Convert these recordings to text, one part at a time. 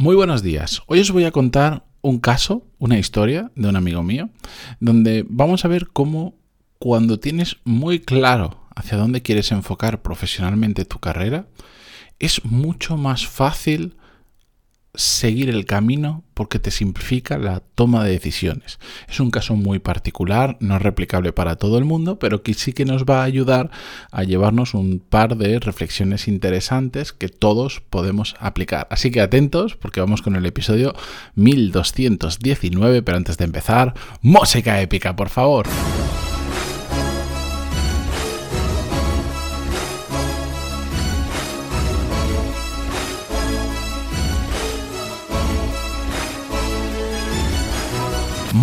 Muy buenos días. Hoy os voy a contar un caso, una historia de un amigo mío, donde vamos a ver cómo cuando tienes muy claro hacia dónde quieres enfocar profesionalmente tu carrera, es mucho más fácil seguir el camino porque te simplifica la toma de decisiones. Es un caso muy particular, no es replicable para todo el mundo, pero sí que nos va a ayudar a llevarnos un par de reflexiones interesantes que todos podemos aplicar. Así que atentos porque vamos con el episodio 1219, pero antes de empezar, música épica, por favor.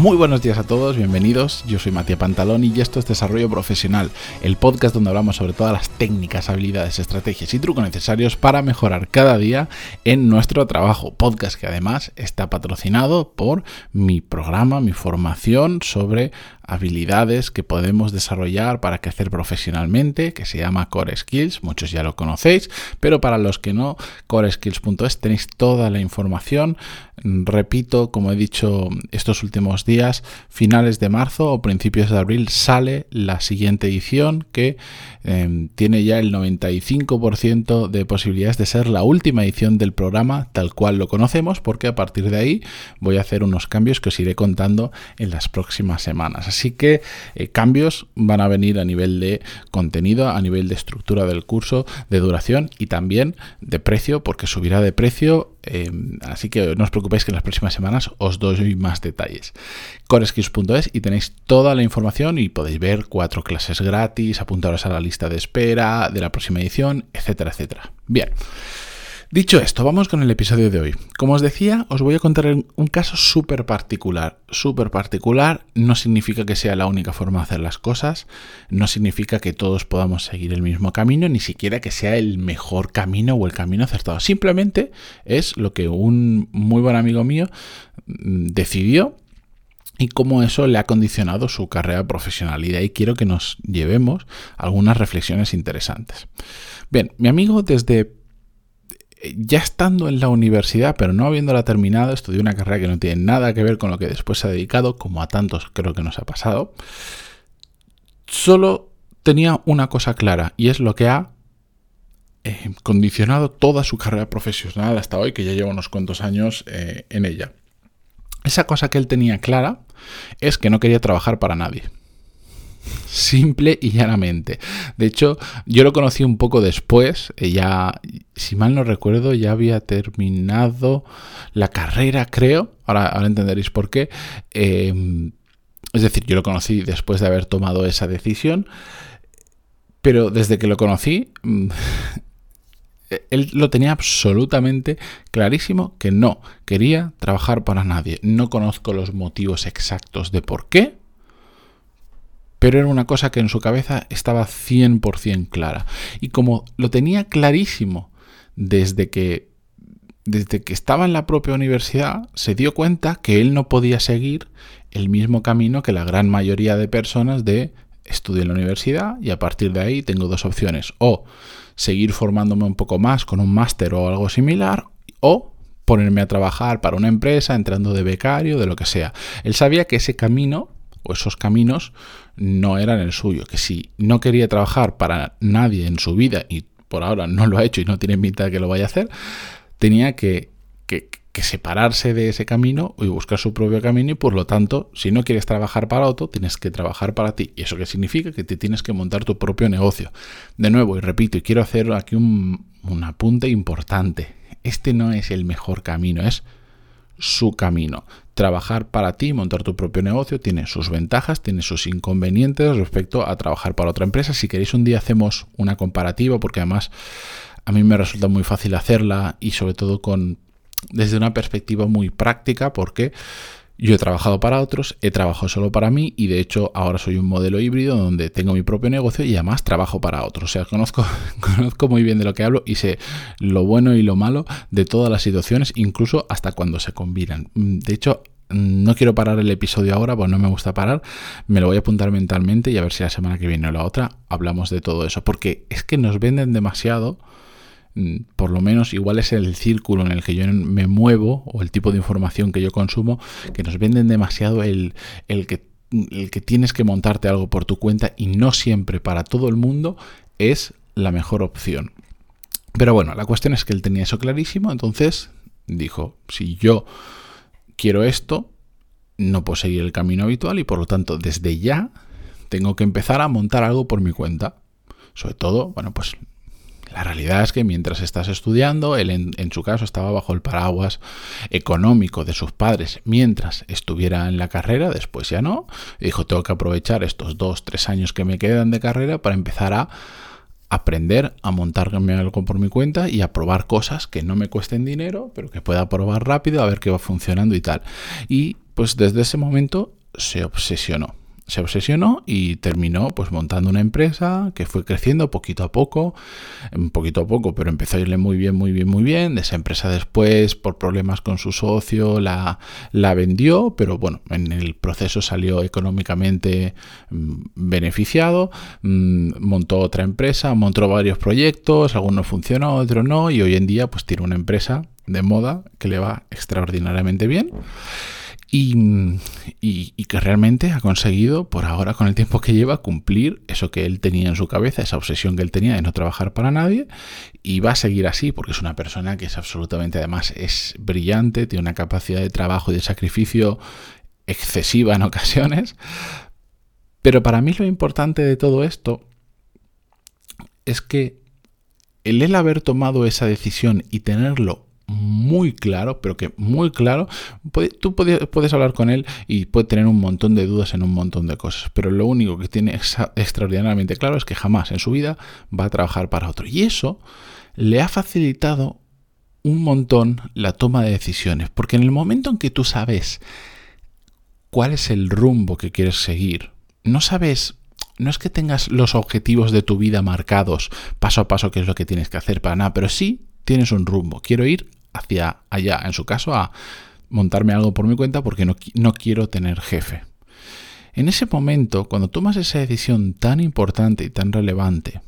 Muy buenos días a todos, bienvenidos. Yo soy Matías Pantalón y esto es Desarrollo Profesional, el podcast donde hablamos sobre todas las técnicas, habilidades, estrategias y trucos necesarios para mejorar cada día en nuestro trabajo. Podcast que además está patrocinado por mi programa, mi formación sobre habilidades que podemos desarrollar para crecer profesionalmente, que se llama Core Skills, muchos ya lo conocéis, pero para los que no, coreskills.es tenéis toda la información. Repito, como he dicho estos últimos días, finales de marzo o principios de abril sale la siguiente edición que em, tiene ya el 95% de posibilidades de ser la última edición del programa tal cual lo conocemos, porque a partir de ahí voy a hacer unos cambios que os iré contando en las próximas semanas. Así que eh, cambios van a venir a nivel de contenido, a nivel de estructura del curso, de duración y también de precio, porque subirá de precio. Eh, así que no os preocupéis que en las próximas semanas os doy más detalles. Coreskills.es y tenéis toda la información y podéis ver cuatro clases gratis, apuntaros a la lista de espera de la próxima edición, etcétera, etcétera. Bien. Dicho esto, vamos con el episodio de hoy. Como os decía, os voy a contar un caso súper particular. Súper particular no significa que sea la única forma de hacer las cosas, no significa que todos podamos seguir el mismo camino, ni siquiera que sea el mejor camino o el camino acertado. Simplemente es lo que un muy buen amigo mío mm, decidió y cómo eso le ha condicionado su carrera profesional. Y de ahí quiero que nos llevemos algunas reflexiones interesantes. Bien, mi amigo desde ya estando en la universidad, pero no habiéndola terminado, estudió una carrera que no tiene nada que ver con lo que después se ha dedicado, como a tantos creo que nos ha pasado. Solo tenía una cosa clara y es lo que ha eh, condicionado toda su carrera profesional hasta hoy, que ya lleva unos cuantos años eh, en ella. Esa cosa que él tenía clara es que no quería trabajar para nadie simple y llanamente. De hecho, yo lo conocí un poco después, eh, ya, si mal no recuerdo, ya había terminado la carrera, creo, ahora, ahora entenderéis por qué. Em, es decir, yo lo conocí después de haber tomado esa decisión, pero desde que lo conocí, mm, él lo tenía absolutamente clarísimo que no quería trabajar para nadie. No conozco los motivos exactos de por qué, pero era una cosa que en su cabeza estaba 100% clara. Y como lo tenía clarísimo desde que, desde que estaba en la propia universidad, se dio cuenta que él no podía seguir el mismo camino que la gran mayoría de personas de estudio en la universidad y a partir de ahí tengo dos opciones. O seguir formándome un poco más con un máster o algo similar, o ponerme a trabajar para una empresa, entrando de becario, de lo que sea. Él sabía que ese camino o esos caminos no eran el suyo, que si no quería trabajar para nadie en su vida y por ahora no lo ha hecho y no tiene pinta de que lo vaya a hacer, tenía que, que, separarse de ese camino y buscar su propio camino y por lo tanto, si no quieres trabajar para otro, tienes que trabajar para ti. ¿Y eso qué significa? Que te tienes que montar tu propio negocio. De nuevo, y repito, y quiero hacer aquí un, un apunte importante. Este no es el mejor camino, es su camino. Trabajar para ti, montar tu propio negocio, tiene sus ventajas, tiene sus inconvenientes respecto a trabajar para otra empresa. Si queréis un día hacemos una comparativa, porque además a mí me resulta muy fácil hacerla y sobre todo con desde una perspectiva muy práctica, porque yo he trabajado para otros, he trabajado solo para mí y de hecho ahora soy un modelo híbrido donde tengo mi propio negocio y además trabajo para otros. O sea, conozco, conozco muy bien de lo que hablo y sé lo bueno y lo malo de todas las situaciones, incluso hasta cuando se combinan. De hecho, no quiero parar el episodio ahora, pues no me gusta parar. Me lo voy a apuntar mentalmente y a ver si la semana que viene o la otra hablamos de todo eso. Porque es que nos venden demasiado mm, por lo menos igual es el círculo en el que yo me muevo o el tipo de información que yo consumo, que nos venden demasiado el, el que el que tienes que montarte algo por tu cuenta y no siempre para todo el mundo es la mejor opción. Pero bueno, la cuestión es que él tenía eso clarísimo, entonces dijo, si yo quiero esto, no puedo seguir el camino habitual y por lo tanto desde ya tengo que empezar a montar algo por mi cuenta. Sobre todo, bueno, pues la realidad es que mientras estás estudiando, él en, su caso estaba bajo el paraguas económico de sus padres mientras estuviera en la carrera, después ya no. dijo, tengo que aprovechar estos dos, tres años que me quedan de carrera para empezar a aprender a montarme algo por mi cuenta y a probar cosas que no me cuesten dinero, pero que pueda probar rápido, a ver qué va funcionando y tal. Y pues desde ese momento se obsesionó se obsesionó y terminó pues montando una empresa que fue creciendo poquito a poco, poquito a poco, pero empezó a irle muy bien, muy bien, muy bien. De esa empresa después, por problemas con su socio, la, la vendió, pero bueno, en el proceso salió económicamente mm, beneficiado, mm, montó otra empresa, montó varios proyectos, algunos funcionó, otros no, y hoy en día pues tiene una empresa de moda que le va extraordinariamente bien y, que realmente ha conseguido, por ahora, con el tiempo que lleva, cumplir eso que él tenía en su cabeza, esa obsesión que él tenía de no trabajar para nadie, y va a seguir así, porque es una persona que es absolutamente, además, es brillante, tiene una capacidad de trabajo y de sacrificio excesiva en ocasiones. Pero para mí lo importante de todo esto es que el él haber tomado esa decisión y tenerlo muy claro, pero que muy claro, tú puedes hablar con él y puede tener un montón de dudas en un montón de cosas, pero lo único que tiene extraordinariamente claro es que jamás en su vida va a trabajar para otro. Y eso le ha facilitado un montón la toma de decisiones, porque en el momento en que tú sabes cuál es el rumbo que quieres seguir, no sabes no es que tengas los objetivos de tu vida marcados paso a paso, qué es lo que tienes que hacer para nada, pero sí tienes un rumbo. Quiero ir hacia allá, en su caso, a montarme algo por mi cuenta porque no, no quiero tener jefe. En ese momento, cuando tomas esa decisión tan importante y tan relevante,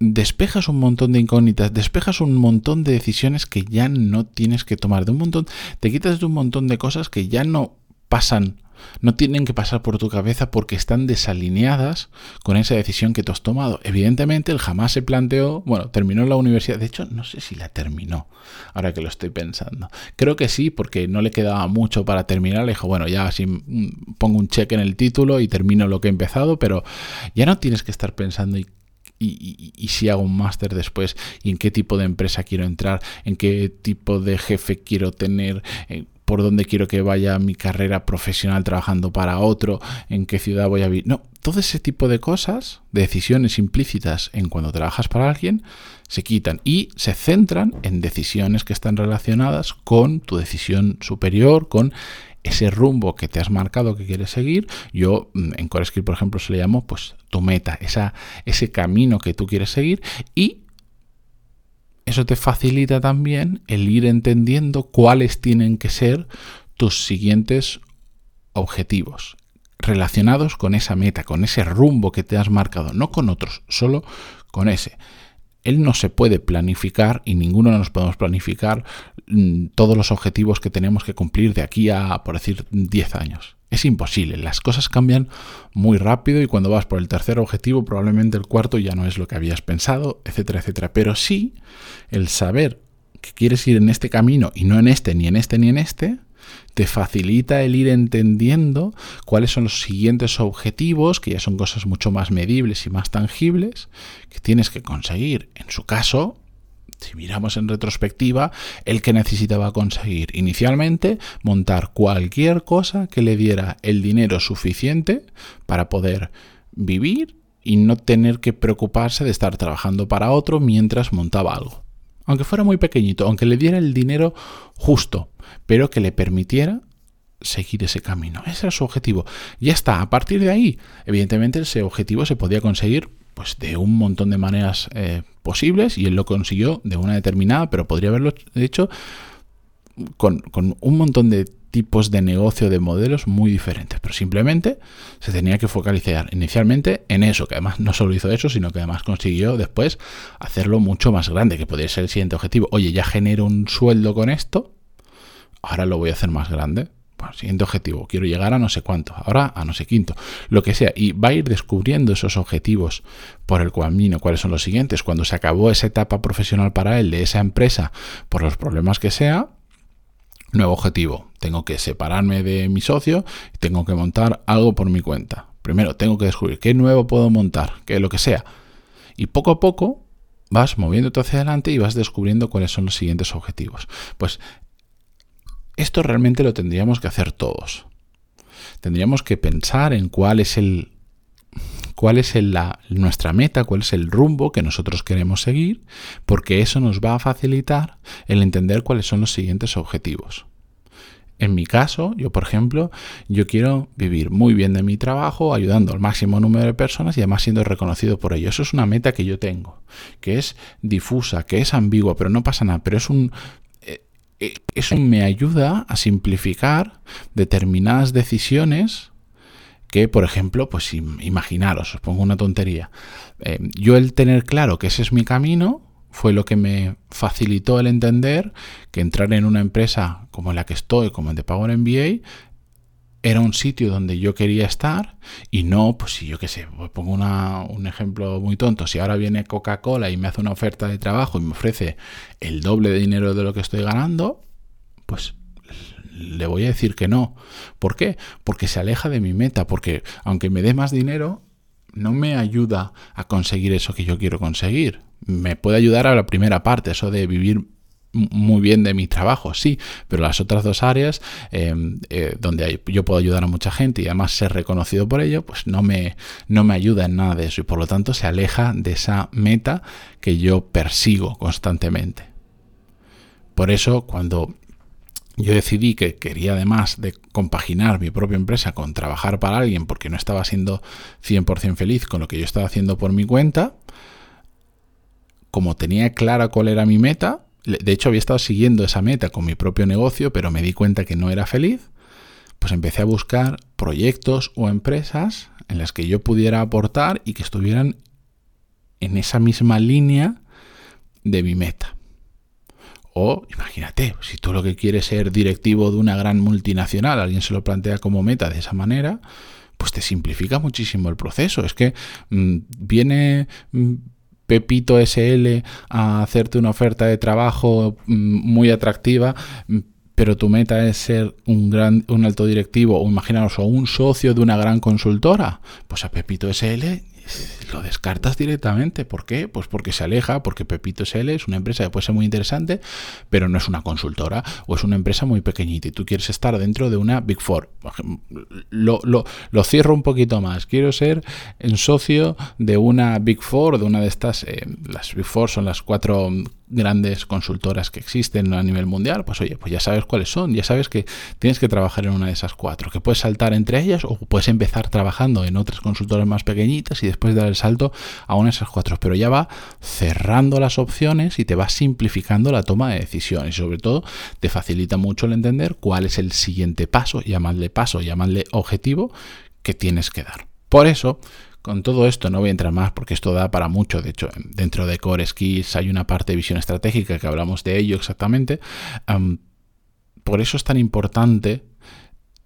despejas un montón de incógnitas, despejas un montón de decisiones que ya no tienes que tomar, de un montón, te quitas de un montón de cosas que ya no pasan no tienen que pasar por tu cabeza porque están desalineadas con esa decisión que tú has tomado. Evidentemente, él jamás se planteó, bueno, terminó la universidad, de hecho, no sé si la terminó, ahora que lo estoy pensando. Creo que sí, porque no le quedaba mucho para terminar, le dijo, bueno, ya así mm, pongo un cheque en el título y termino lo que he empezado, pero ya no tienes que estar pensando y y, si hago un máster después y en qué tipo de empresa quiero entrar, en qué tipo de jefe quiero tener, por dónde quiero que vaya mi carrera profesional trabajando para otro, en qué ciudad voy a vivir. No, todo ese tipo de cosas, de decisiones implícitas en cuando trabajas para alguien, se quitan y se centran en decisiones que están relacionadas con tu decisión superior, con ese rumbo que te has marcado que quieres seguir. Yo mm, en CoreScript, por ejemplo, se le llamo pues tu meta, esa, ese camino que tú quieres seguir y eso te facilita también el ir entendiendo cuáles tienen que ser tus siguientes objetivos relacionados con esa meta, con ese rumbo que te has marcado, no con otros, solo con ese. Él no se puede planificar y ninguno nos podemos planificar todos los objetivos que tenemos que cumplir de aquí a, por decir, 10 años. Es imposible, las cosas cambian muy rápido y cuando vas por el tercer objetivo probablemente el cuarto ya no es lo que habías pensado, etcétera, etcétera. Pero sí, el saber que quieres ir en este camino y no en este, ni en este, ni en este, te facilita el ir entendiendo cuáles son los siguientes objetivos, que ya son cosas mucho más medibles y más tangibles, que tienes que conseguir. En su caso, si miramos en retrospectiva, el que necesitaba conseguir inicialmente montar cualquier cosa que le diera el dinero suficiente para poder vivir y no tener que preocuparse de estar trabajando para otro mientras montaba algo. Aunque fuera muy pequeñito, aunque le diera el dinero justo, pero que le permitiera seguir ese camino. Ese era su objetivo. Ya está, a partir de ahí, evidentemente ese objetivo se podía conseguir pues de un montón de maneras eh, posibles y él lo consiguió de una determinada, pero podría haberlo hecho con, un montón de tipos de negocio, de modelos muy diferentes, pero simplemente se tenía que focalizar inicialmente en eso, que además no solo hizo eso, sino que además consiguió después hacerlo mucho más grande, que podría ser el siguiente objetivo. Oye, ya genero un sueldo con esto, ahora lo voy a hacer más grande. Bueno, siguiente objetivo, quiero llegar a no sé cuánto, ahora a no sé quinto, lo que sea, y va a ir descubriendo esos objetivos por el camino, cuáles son los siguientes. Cuando se acabó esa etapa profesional para él de esa empresa, por los problemas que sea, nuevo objetivo, tengo que separarme de mi socio, tengo que montar algo por mi cuenta. Primero, tengo que descubrir qué nuevo puedo montar, qué lo que sea. Y poco a poco vas moviéndote hacia adelante y vas descubriendo cuáles son los siguientes objetivos. Pues esto realmente lo tendríamos que hacer todos. Tendríamos que pensar en cuál es el cuál es la, nuestra meta, cuál es el rumbo que nosotros queremos seguir, porque eso nos va a facilitar el entender cuáles son los siguientes objetivos. En mi caso, yo por ejemplo, yo quiero vivir muy bien de mi trabajo, ayudando al máximo número de personas y además siendo reconocido por ello. Eso es una meta que yo tengo, que es difusa, que es ambigua, pero no pasa nada, pero es un eso me ayuda a simplificar determinadas decisiones que, por ejemplo, pues imaginaros, os pongo una tontería. Eh, yo el tener claro que ese es mi camino fue lo que me facilitó el entender que entrar en una empresa como la que estoy, como el de Power MBA, era un sitio donde yo quería estar y no, pues si yo qué sé, pues pongo un ejemplo muy tonto, si ahora viene Coca-Cola y me hace una oferta de trabajo y me ofrece el doble de dinero de lo que estoy ganando, pues le voy a decir que no. ¿Por qué? Porque se aleja de mi meta, porque aunque me dé más dinero, no me ayuda a conseguir eso que yo quiero conseguir. Me puede ayudar a la primera parte, eso de vivir muy bien de mi trabajo, sí, pero las otras dos áreas eh, eh, donde yo puedo ayudar a mucha gente y además ser reconocido por ello, pues no me, no me ayuda en nada de eso y por lo tanto se aleja de esa meta que yo persigo constantemente. Por eso cuando yo decidí que quería además de compaginar mi propia empresa con trabajar para alguien porque no estaba siendo 100% feliz con lo que yo estaba haciendo por mi cuenta, como tenía clara cuál era mi meta, de hecho había estado siguiendo esa meta con mi propio negocio, pero me di cuenta que no era feliz, pues empecé a buscar proyectos o empresas en las que yo pudiera aportar y que estuvieran en esa misma línea de mi meta. O imagínate, si tú lo que quieres es ser directivo de una gran multinacional, alguien se lo plantea como meta de esa manera, pues te simplifica muchísimo el proceso. Es que mm, viene... Mm, Pepito SL a hacerte una oferta de trabajo mm, muy atractiva, mm, pero tu meta es ser un gran un alto directivo o imaginaros o un socio de una gran consultora, pues a Pepito SL lo descartas directamente. ¿Por qué? Pues porque se aleja, porque Pepito SL es una empresa que puede ser muy interesante, pero no es una consultora o es una empresa muy pequeñita y tú quieres estar dentro de una Big Four. Lo, lo, cierro un poquito más. Quiero ser en socio de una Big Four, de una de estas, eh, las Big Four son las cuatro grandes consultoras que existen a nivel mundial, pues oye, pues ya sabes cuáles son, ya sabes que tienes que trabajar en una de esas cuatro, que puedes saltar entre ellas o puedes empezar trabajando en otras consultoras más pequeñitas y después dar el salto a una de esas cuatro, pero ya va cerrando las opciones y te va simplificando la toma de decisiones y sobre todo te facilita mucho el entender cuál es el siguiente paso, llamadle paso, llamadle objetivo que tienes que dar. Por eso, con todo esto no voy a entrar más porque esto da para mucho. De hecho, dentro de Core Skills hay una parte de visión estratégica que hablamos de ello exactamente. por eso es tan importante,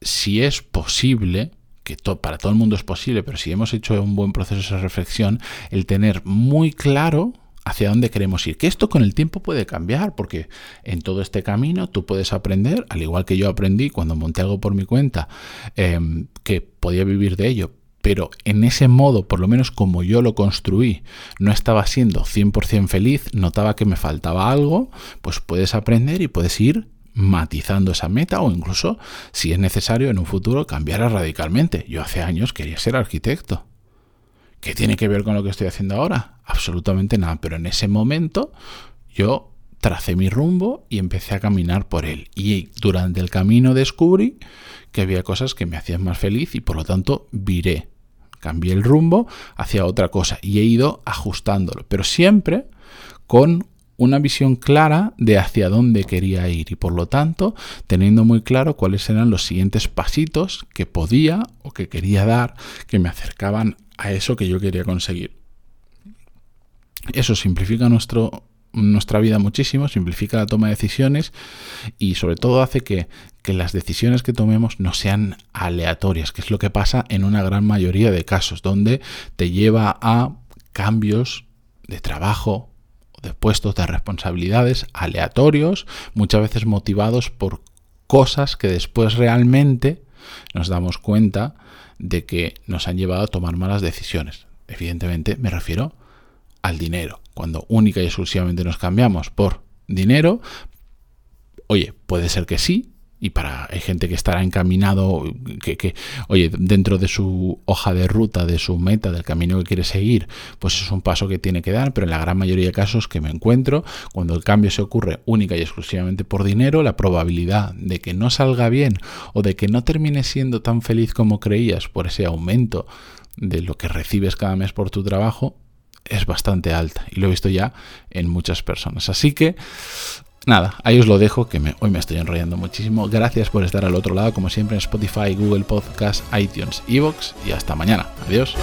si es posible, que para todo el mundo es posible, pero si hemos hecho un buen proceso de reflexión, el tener muy claro hacia dónde queremos ir. Que esto con el tiempo puede cambiar, porque en todo este camino tú puedes aprender, al igual que yo aprendí cuando monté algo por mi cuenta, em, que podía vivir de ello, pero en ese modo, por lo menos como yo lo construí, no estaba siendo 100% feliz, notaba que me faltaba algo, pues puedes aprender y puedes ir matizando esa meta o incluso, si es necesario, en un futuro cambiarla radicalmente. Yo hace años quería ser arquitecto. ¿Qué tiene que ver con lo que estoy haciendo ahora? Absolutamente nada, pero en ese momento yo tracé mi rumbo y empecé a caminar por él. Y durante el camino descubrí que había cosas que me hacían más feliz y por lo tanto viré cambié el rumbo hacia otra cosa y he ido ajustándolo, pero siempre con una visión clara de hacia dónde quería ir y por lo tanto teniendo muy claro cuáles eran los siguientes pasitos que podía o que quería dar que me acercaban a eso que yo quería conseguir. Eso simplifica nuestro, nuestra vida muchísimo, simplifica la toma de decisiones y sobre todo hace que, que, las decisiones que tomemos no sean aleatorias, que es lo que pasa en una gran mayoría de casos, donde te lleva a cambios de trabajo, de puestos de responsabilidades aleatorios, muchas veces motivados por cosas que después realmente nos damos cuenta de que nos han llevado a tomar malas decisiones. Evidentemente me refiero al dinero. Cuando única y exclusivamente nos cambiamos por dinero, oye, puede ser que sí, y para hay gente que estará encaminado, que, que, oye, dentro de su hoja de ruta, de su meta, del camino que quiere seguir, pues es un paso que tiene que dar, pero en la gran mayoría de casos que me encuentro, cuando el cambio se ocurre única y exclusivamente por dinero, la probabilidad de que no salga bien o de que no termine siendo tan feliz como creías por ese aumento de lo que recibes cada mes por tu trabajo es bastante alta y lo he visto ya en muchas personas. Así que nada, ahí os lo dejo, que hoy me estoy enrollando muchísimo. Gracias por estar al otro lado, como siempre en Spotify, Google Podcast, iTunes, Evox y hasta mañana. Adiós.